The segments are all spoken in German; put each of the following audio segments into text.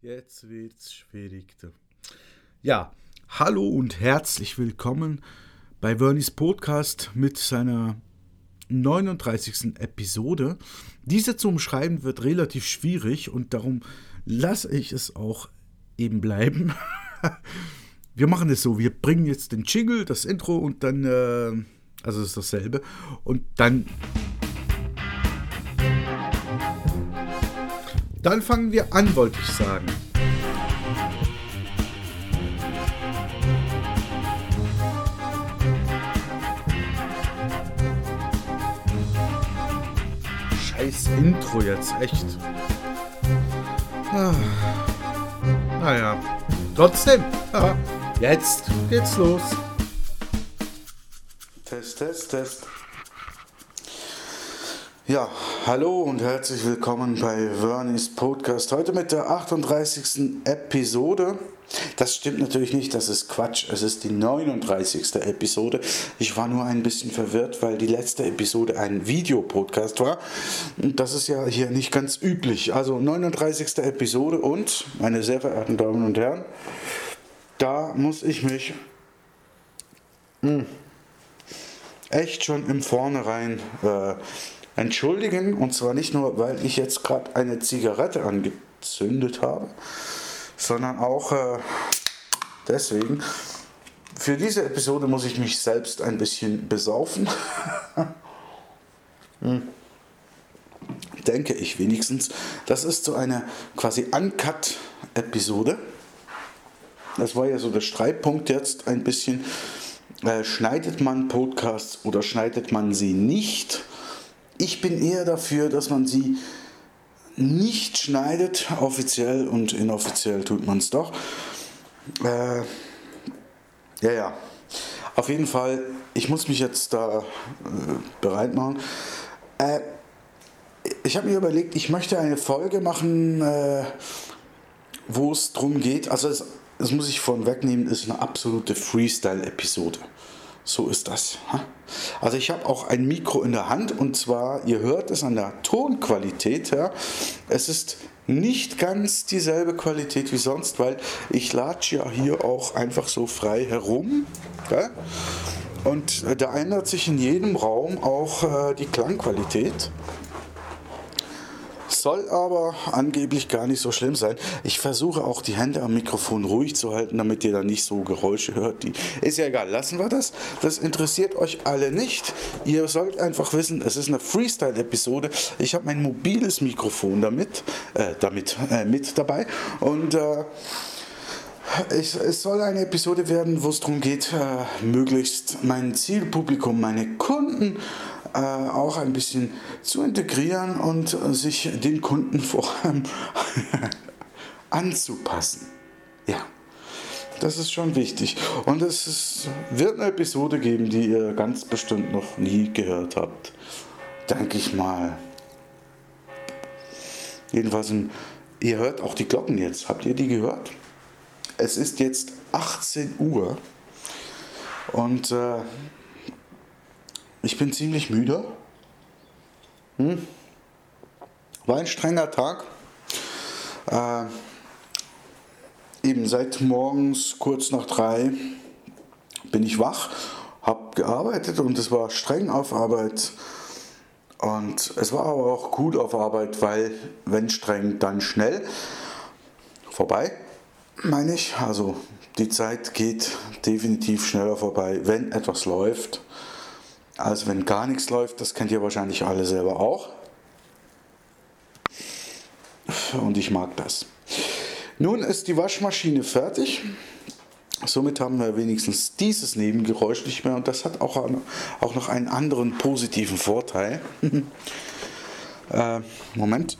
Jetzt wird's schwierig. Ja, hallo und herzlich willkommen bei Vernies Podcast mit seiner 39. Episode. Diese zu umschreiben wird relativ schwierig und darum lasse ich es auch eben bleiben. wir machen es so, wir bringen jetzt den Jingle, das Intro und dann, äh, also es ist dasselbe, und dann Dann fangen wir an, wollte ich sagen. Scheiß Intro jetzt, echt. Ah. Naja, trotzdem. Ah. Jetzt geht's los. Test, Test, Test. Ja, hallo und herzlich willkommen bei Vernies Podcast. Heute mit der 38. Episode. Das stimmt natürlich nicht, das ist Quatsch. Es ist die 39. Episode. Ich war nur ein bisschen verwirrt, weil die letzte Episode ein Videopodcast war. Das ist ja hier nicht ganz üblich. Also 39. Episode und, meine sehr verehrten Damen und Herren, da muss ich mich mh, hm, echt schon im Vornherein äh, entschuldigen. Und zwar nicht nur, weil ich jetzt gerade eine Zigarette angezündet habe, sondern auch äh, deswegen. Für diese Episode muss ich mich selbst ein bisschen besaufen. hm. Denke ich wenigstens. Das ist so eine quasi Uncut-Episode. Das war ja so der Streitpunkt jetzt ein bisschen. Äh, schneidet man Podcasts oder schneidet man sie nicht? Ich bin eher dafür, dass man sie nicht schneidet, offiziell und inoffiziell tut man es doch. Äh, ja, ja. Auf jeden Fall, ich muss mich jetzt da äh, bereit machen. Äh, ich habe mir überlegt, ich möchte eine Folge machen, äh, wo es darum geht. Also, das, das muss ich vorhin wegnehmen, ist eine absolute Freestyle-Episode. So ist das. Also ich habe auch ein Mikro in der Hand und zwar, ihr hört es an der Tonqualität. Ja. Es ist nicht ganz dieselbe Qualität wie sonst, weil ich latsche ja hier auch einfach so frei herum. Ja. Und da ändert sich in jedem Raum auch äh, die Klangqualität soll aber angeblich gar nicht so schlimm sein. Ich versuche auch die Hände am Mikrofon ruhig zu halten, damit ihr da nicht so Geräusche hört. Die ist ja egal, lassen wir das. Das interessiert euch alle nicht. Ihr sollt einfach wissen, es ist eine Freestyle-Episode. Ich habe mein mobiles Mikrofon damit, äh, damit äh, mit dabei und äh, ich, es soll eine Episode werden, wo es darum geht, äh, möglichst mein Zielpublikum, meine Kunden äh, auch ein bisschen zu integrieren und äh, sich den Kunden vor allem anzupassen. Ja, das ist schon wichtig. Und es ist, wird eine Episode geben, die ihr ganz bestimmt noch nie gehört habt. Denke ich mal. Jedenfalls, ihr hört auch die Glocken jetzt. Habt ihr die gehört? Es ist jetzt 18 Uhr und äh, ich bin ziemlich müde. Hm? War ein strenger Tag. Äh, eben seit morgens kurz nach drei bin ich wach, habe gearbeitet und es war streng auf Arbeit. Und es war aber auch gut auf Arbeit, weil wenn streng, dann schnell. Vorbei, meine ich. Also die Zeit geht definitiv schneller vorbei, wenn etwas läuft als wenn gar nichts läuft. Das kennt ihr wahrscheinlich alle selber auch. Und ich mag das. Nun ist die Waschmaschine fertig. Somit haben wir wenigstens dieses Nebengeräusch nicht mehr und das hat auch, auch noch einen anderen positiven Vorteil. äh, Moment.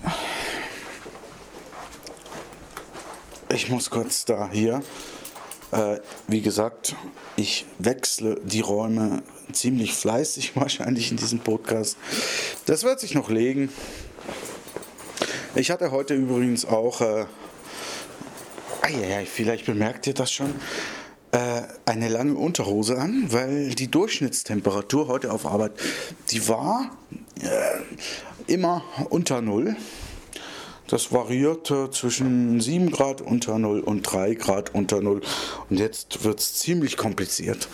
Ich muss kurz da hier. Äh, wie gesagt, ich wechsle die Räume ziemlich fleißig wahrscheinlich in diesem Podcast. Das wird sich noch legen. Ich hatte heute übrigens auch, äh, vielleicht bemerkt ihr das schon, äh, eine lange Unterhose an, weil die Durchschnittstemperatur heute auf Arbeit, die war äh, immer unter Null. Das variierte zwischen 7 Grad unter 0 und 3 Grad unter 0. Und jetzt wird es ziemlich kompliziert.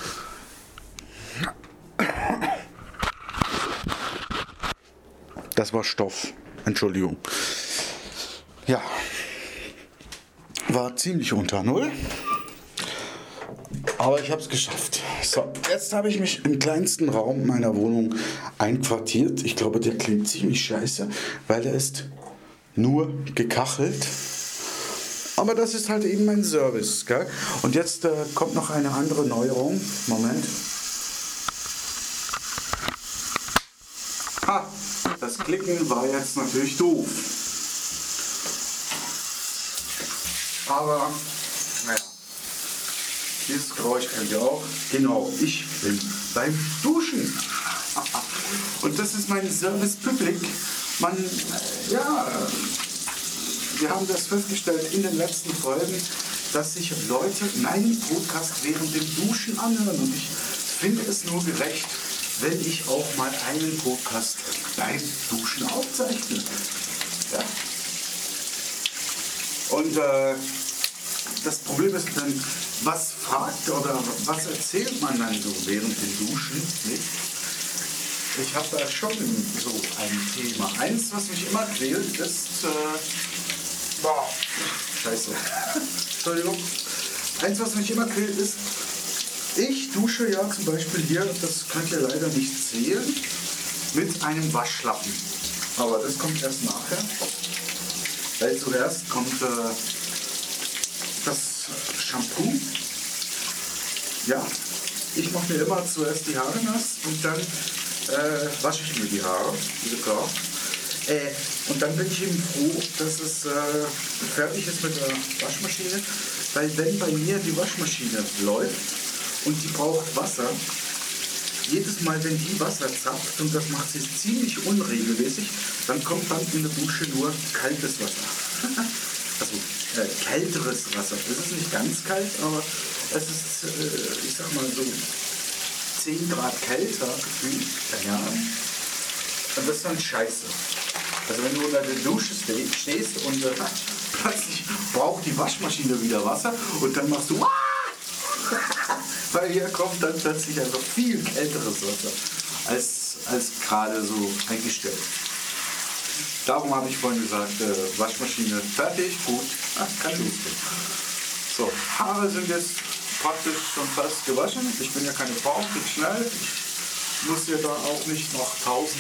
Das war Stoff. Entschuldigung. Ja. War ziemlich unter Null. Aber ich habe es geschafft. So, jetzt habe ich mich im kleinsten Raum meiner Wohnung einquartiert. Ich glaube, der klingt ziemlich scheiße, weil er ist nur gekachelt. Aber das ist halt eben mein Service. Gell? Und jetzt äh, kommt noch eine andere Neuerung. Moment. Klicken war jetzt natürlich doof. Aber, naja, dieses Geräusch kennt ihr auch. Genau, ich bin beim Duschen. Und das ist mein Service Public. Man, ja, wir haben das festgestellt in den letzten Folgen, dass sich Leute meinen Podcast während dem Duschen anhören. Und ich finde es nur gerecht, wenn ich auch mal einen Podcast beim Duschen aufzeichne. Ja. Und äh, das Problem ist dann, was fragt oder was erzählt man dann so während dem Duschen? Nicht? Ich habe da schon so ein Thema. Eins, was mich immer quält, ist. Äh, boah, scheiße. Entschuldigung. Eins, was mich immer quält, ist, ich dusche ja zum Beispiel hier, das könnt ihr leider nicht sehen, mit einem Waschlappen. Aber das kommt erst nachher. Weil zuerst kommt äh, das Shampoo. Ja, ich mache mir immer zuerst die Haare nass und dann äh, wasche ich mir die Haare, diese klar. Äh, und dann bin ich eben froh, dass es äh, fertig ist mit der Waschmaschine, weil wenn bei mir die Waschmaschine läuft und die braucht Wasser, jedes Mal, wenn die Wasser zapft, und das macht sie ziemlich unregelmäßig, dann kommt dann in der Dusche nur kaltes Wasser. also äh, kälteres Wasser. Es ist nicht ganz kalt, aber es ist, äh, ich sag mal so 10 Grad kälter gefühlt. Ja. Und das ist dann scheiße. Also wenn du unter der Dusche stehst und äh, plötzlich braucht die Waschmaschine wieder Wasser und dann machst du weil hier kommt dann plötzlich also viel kälteres Wasser als, als gerade so eingestellt. Darum habe ich vorhin gesagt, äh, Waschmaschine fertig, gut, ah, kann losgehen. So, Haare sind jetzt praktisch schon fast gewaschen. Ich bin ja keine Frau, geht schnell. Ich muss ja da auch nicht noch tausend,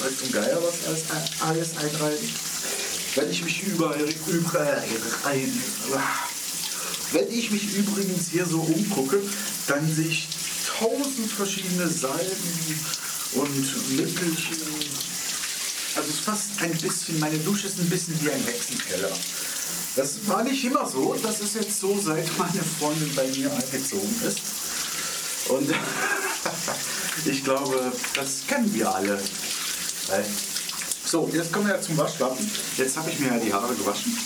weiß zum Geier was alles, alles einreiben. Wenn ich mich über, über, wenn ich mich übrigens hier so umgucke, dann sehe ich tausend verschiedene Salben und Mittelchen. Also es ist fast ein bisschen, meine Dusche ist ein bisschen wie ein Hexenkeller. Das war nicht immer so, das ist jetzt so, seit meine Freundin bei mir eingezogen ist. Und ich glaube, das kennen wir alle. So, jetzt kommen wir ja zum Waschlappen. Jetzt habe ich mir ja die Haare gewaschen.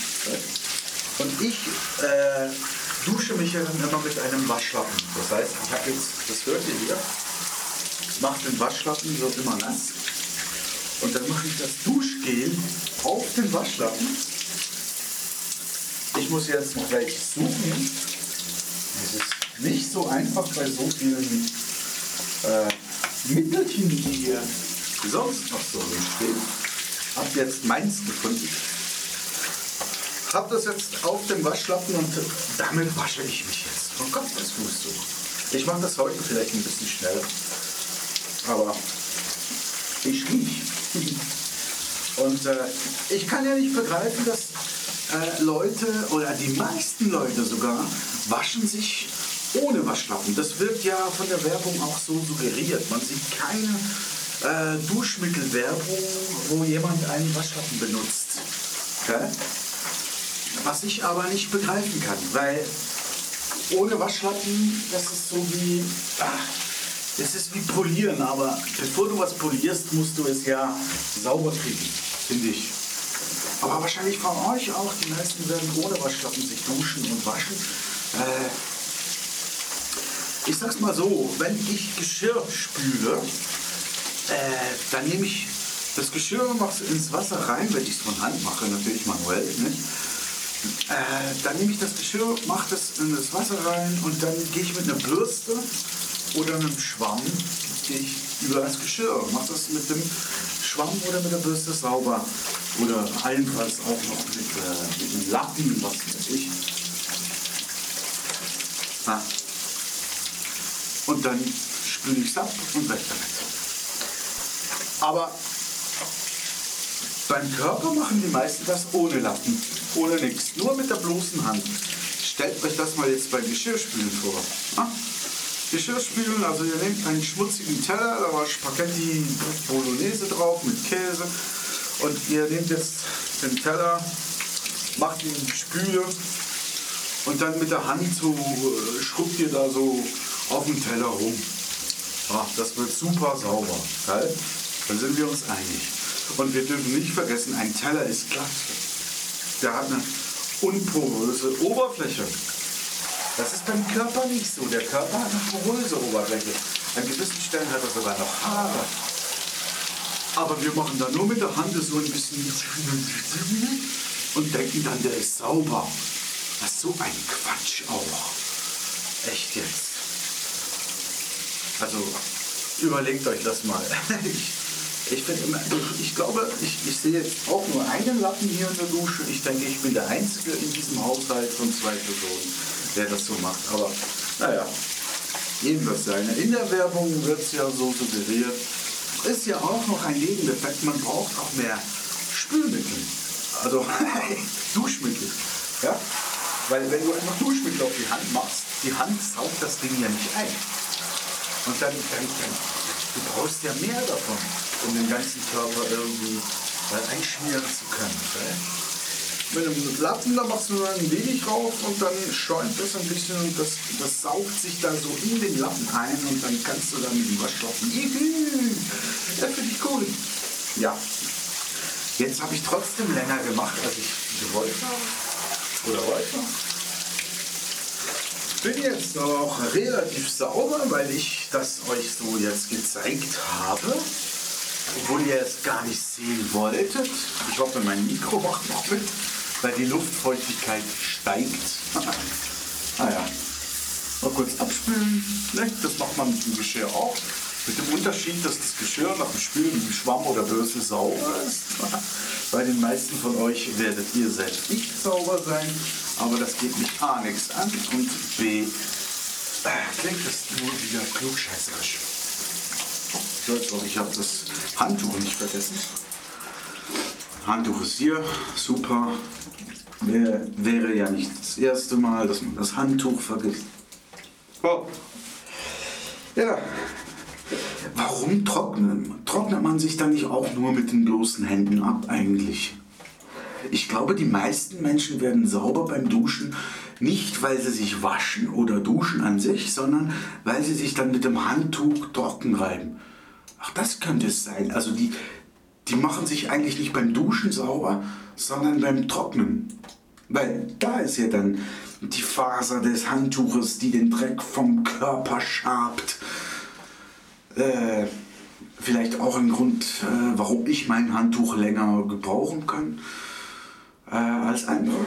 Und ich äh, dusche mich dann immer mit einem Waschlappen. Das heißt, ich habe jetzt, das hört ihr hier, mache den Waschlappen so immer nass. Und dann mache ich das Duschgel auf den Waschlappen. Ich muss jetzt gleich suchen. Es ist nicht so einfach bei so vielen äh, Mittelchen, die hier sonst noch so stehen. Hab jetzt meins gefunden habe das jetzt auf dem Waschlappen und damit wasche ich mich jetzt. Oh Gott, das musst du. Ich mache das heute vielleicht ein bisschen schneller. Aber ich riech. Und äh, ich kann ja nicht begreifen, dass äh, Leute oder die meisten Leute sogar waschen sich ohne Waschlappen. Das wird ja von der Werbung auch so suggeriert. Man sieht keine äh, Duschmittelwerbung, wo jemand einen Waschlappen benutzt. Okay? Was ich aber nicht begreifen kann, weil ohne Waschlappen, das ist so wie, ach, das ist wie polieren, aber bevor du was polierst, musst du es ja sauber kriegen, finde ich. Aber wahrscheinlich von euch auch, die meisten werden ohne Waschlappen sich duschen und waschen. Äh, ich sag's mal so, wenn ich Geschirr spüle, äh, dann nehme ich Das Geschirr machst du ins Wasser rein, wenn ich es von Hand mache, natürlich manuell. Nicht? Äh, dann nehme ich das Geschirr, mache das in das Wasser rein und dann gehe ich mit einer Bürste oder einem Schwamm gehe ich über das Geschirr. Mache das mit dem Schwamm oder mit der Bürste sauber. Oder allenfalls auch noch mit, äh, mit einem Lappen, was weiß ich. Ah. Und dann spüle ich es ab und weg damit. Aber beim Körper machen die meisten das ohne Lappen, ohne nichts, nur mit der bloßen Hand. Stellt euch das mal jetzt beim Geschirrspülen vor. Ah? Geschirrspülen, also ihr nehmt einen schmutzigen Teller, da war Spaghetti Bolognese drauf mit Käse und ihr nehmt jetzt den Teller, macht ihn Spüle und dann mit der Hand so äh, schrubbt ihr da so auf dem Teller rum. Ach, das wird super sauber. Geil? Dann sind wir uns einig. Und wir dürfen nicht vergessen, ein Teller ist glatt. Der hat eine unporöse Oberfläche. Das ist beim Körper nicht so. Der Körper hat eine poröse Oberfläche. An gewissen Stellen hat er sogar noch Haare. Aber wir machen da nur mit der Hand so ein bisschen und denken dann, der ist sauber. Das ist so ein Quatsch auch. Echt jetzt. Also überlegt euch das mal. Ich, ich, immer, ich glaube, ich, ich sehe jetzt auch nur einen Lappen hier in der Dusche. Ich denke, ich bin der Einzige in diesem Haushalt von zwei Personen der das so macht. Aber naja, jedenfalls seine. In der Werbung wird es ja so suggeriert. Ist ja auch noch ein Nebeneffekt, man braucht auch mehr Spülmittel. Also Duschmittel. Ja? Weil wenn du einfach Duschmittel auf die Hand machst, die Hand saugt das Ding ja nicht ein. Und dann, dann, dann du brauchst ja mehr davon, um den ganzen Körper irgendwie einschmieren zu können. Okay? mit einem Lappen, da machst du ein wenig rauf und dann schäumt das ein bisschen und das, das saugt sich da so in den Lappen ein und dann kannst du dann mit dem Waschlappen. Das finde ich cool. Ja. Jetzt habe ich trotzdem länger gemacht, als ich gewollt habe. Oder wollte. Bin jetzt noch relativ sauber, weil ich das euch so jetzt gezeigt habe. Obwohl ihr es gar nicht sehen wolltet. Ich hoffe, mein Mikro macht noch mit weil die Luftfeuchtigkeit steigt. naja, mal kurz abspülen. Ne? Das macht man mit dem Geschirr auch. Mit dem Unterschied, dass das Geschirr nach dem Spülen mit dem Schwamm oder Bürste sauber ist. Bei den meisten von euch werdet ihr selbst nicht sauber sein, aber das geht mich A nichts an und B äh, klingt es nur wieder klugscheißerisch. So, ich habe das Handtuch nicht vergessen. Handtuch ist hier, super. Wär, wäre ja nicht das erste Mal, dass man das Handtuch vergisst. Oh. Ja. Warum trocknen? Trocknet man sich dann nicht auch nur mit den bloßen Händen ab eigentlich? Ich glaube, die meisten Menschen werden sauber beim Duschen, nicht weil sie sich waschen oder duschen an sich, sondern weil sie sich dann mit dem Handtuch trocken reiben. Ach, das könnte es sein. Also die, die machen sich eigentlich nicht beim Duschen sauber, sondern beim Trocknen. Weil da ist ja dann die Faser des Handtuches, die den Dreck vom Körper schabt. Äh, vielleicht auch ein Grund, äh, warum ich mein Handtuch länger gebrauchen kann äh, als andere.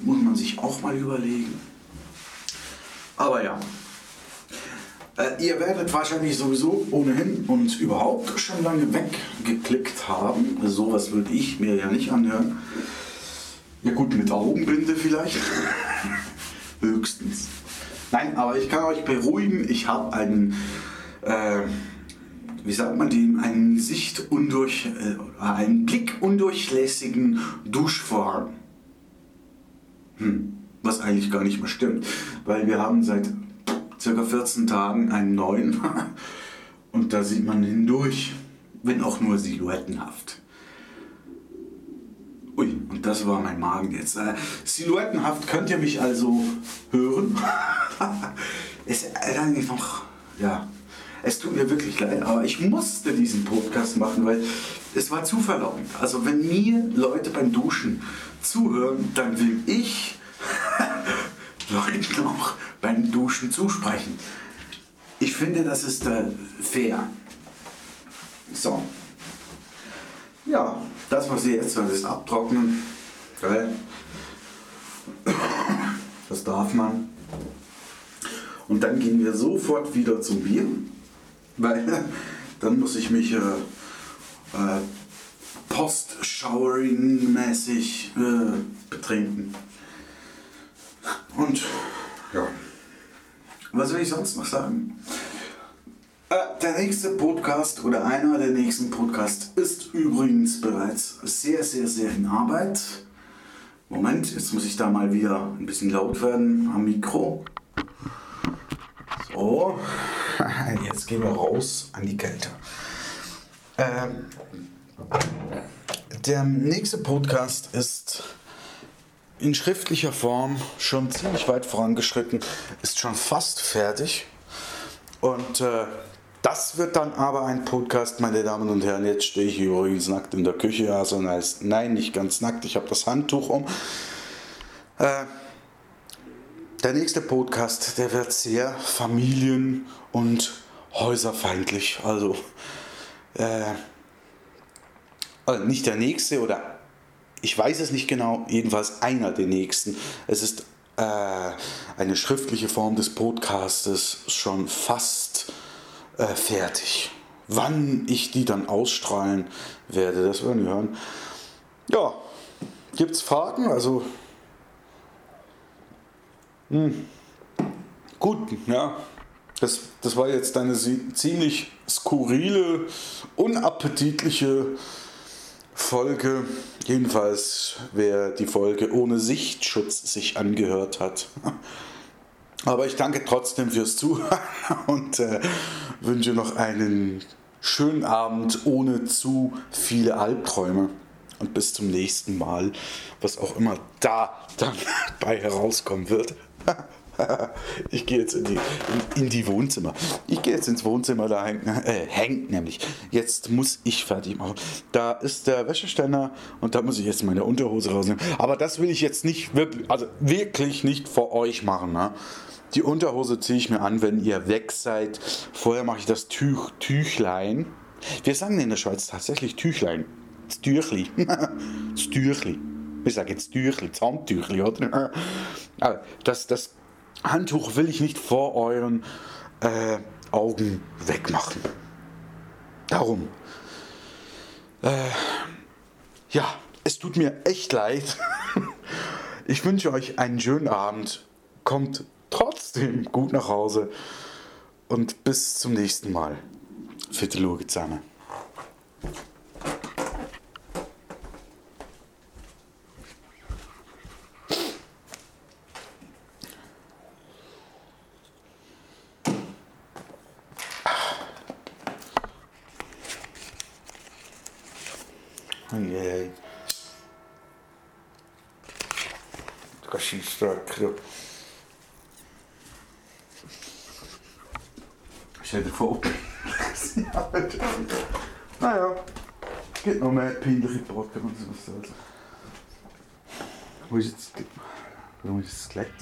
Muss man sich auch mal überlegen. Aber ja, äh, ihr werdet wahrscheinlich sowieso ohnehin und überhaupt schon lange weggeklickt haben. Sowas würde ich mir ja nicht anhören. Ja gut, mit Augenbinde vielleicht. Höchstens. Nein, aber ich kann euch beruhigen, ich habe einen, äh, wie sagt man dem, einen Sicht undurch, äh, einen Blick undurchlässigen Duschvorhang. Hm, was eigentlich gar nicht mehr stimmt, weil wir haben seit circa 14 Tagen einen neuen und da sieht man hindurch, wenn auch nur silhouettenhaft. Ui, und das war mein Magen jetzt. Äh, silhouettenhaft könnt ihr mich also hören. es ist eigentlich noch, ja, es tut mir wirklich leid, aber ich musste diesen Podcast machen, weil es war zu verlockend. Also wenn mir Leute beim Duschen zuhören, dann will ich Leuten auch beim Duschen zusprechen. Ich finde, das ist äh, fair. So. Ja, das, was Sie jetzt, das ist abtrocknen. Geil. Das darf man. Und dann gehen wir sofort wieder zum Bier, weil dann muss ich mich äh, äh, post-showering-mäßig äh, betrinken. Und ja, was will ich sonst noch sagen? Äh, der nächste Podcast oder einer der nächsten Podcasts ist übrigens bereits sehr, sehr, sehr in Arbeit. Moment, jetzt muss ich da mal wieder ein bisschen laut werden am Mikro. So, jetzt gehen wir raus an die Kälte. Ähm, der nächste Podcast ist in schriftlicher Form schon ziemlich weit vorangeschritten, ist schon fast fertig. Und äh, das wird dann aber ein Podcast, meine Damen und Herren. Jetzt stehe ich übrigens nackt in der Küche. Also nein, nicht ganz nackt. Ich habe das Handtuch um. Äh, der nächste Podcast, der wird sehr familien- und häuserfeindlich. Also, äh, also nicht der nächste oder ich weiß es nicht genau, jedenfalls einer der nächsten. Es ist äh, eine schriftliche Form des Podcastes schon fast äh, fertig. Wann ich die dann ausstrahlen werde, das werden wir hören. Ja, gibt es Fragen? Also, hm. gut, ja. Das, das war jetzt eine ziemlich skurrile, unappetitliche Folge. Jedenfalls, wer die Folge ohne Sichtschutz sich angehört hat. Aber ich danke trotzdem fürs Zuhören und äh, wünsche noch einen schönen Abend ohne zu viele Albträume. Und bis zum nächsten Mal, was auch immer da dann bei herauskommen wird. Ich gehe jetzt in die, in, in, die Wohnzimmer. Ich gehe jetzt ins Wohnzimmer, da hängt, äh, hängt nämlich. Jetzt muss ich fertig machen. Da ist der Wäscheständer und da muss ich jetzt meine Unterhose rausnehmen. Aber das will ich jetzt nicht wirklich, also wirklich nicht vor euch machen. Ne? Die Unterhose ziehe ich mir an, wenn ihr weg seid. Vorher mache ich das Tüch, Tüchlein. Wir sagen in der Schweiz tatsächlich Tüchlein. Das Tüchli. Wir sagen jetzt Tüchli, Zahnttüchli, oder? Aber das, das Handtuch will ich nicht vor euren äh, Augen wegmachen. Darum. Äh, ja, es tut mir echt leid. Ich wünsche euch einen schönen Abend. Kommt trotzdem gut nach Hause. Und bis zum nächsten Mal. Fitte Luge krew. Stell dir vor. naja, geht noch mehr peinliche Brocken und sowas. Also. Wo ist jetzt. Wo ist das Skelett?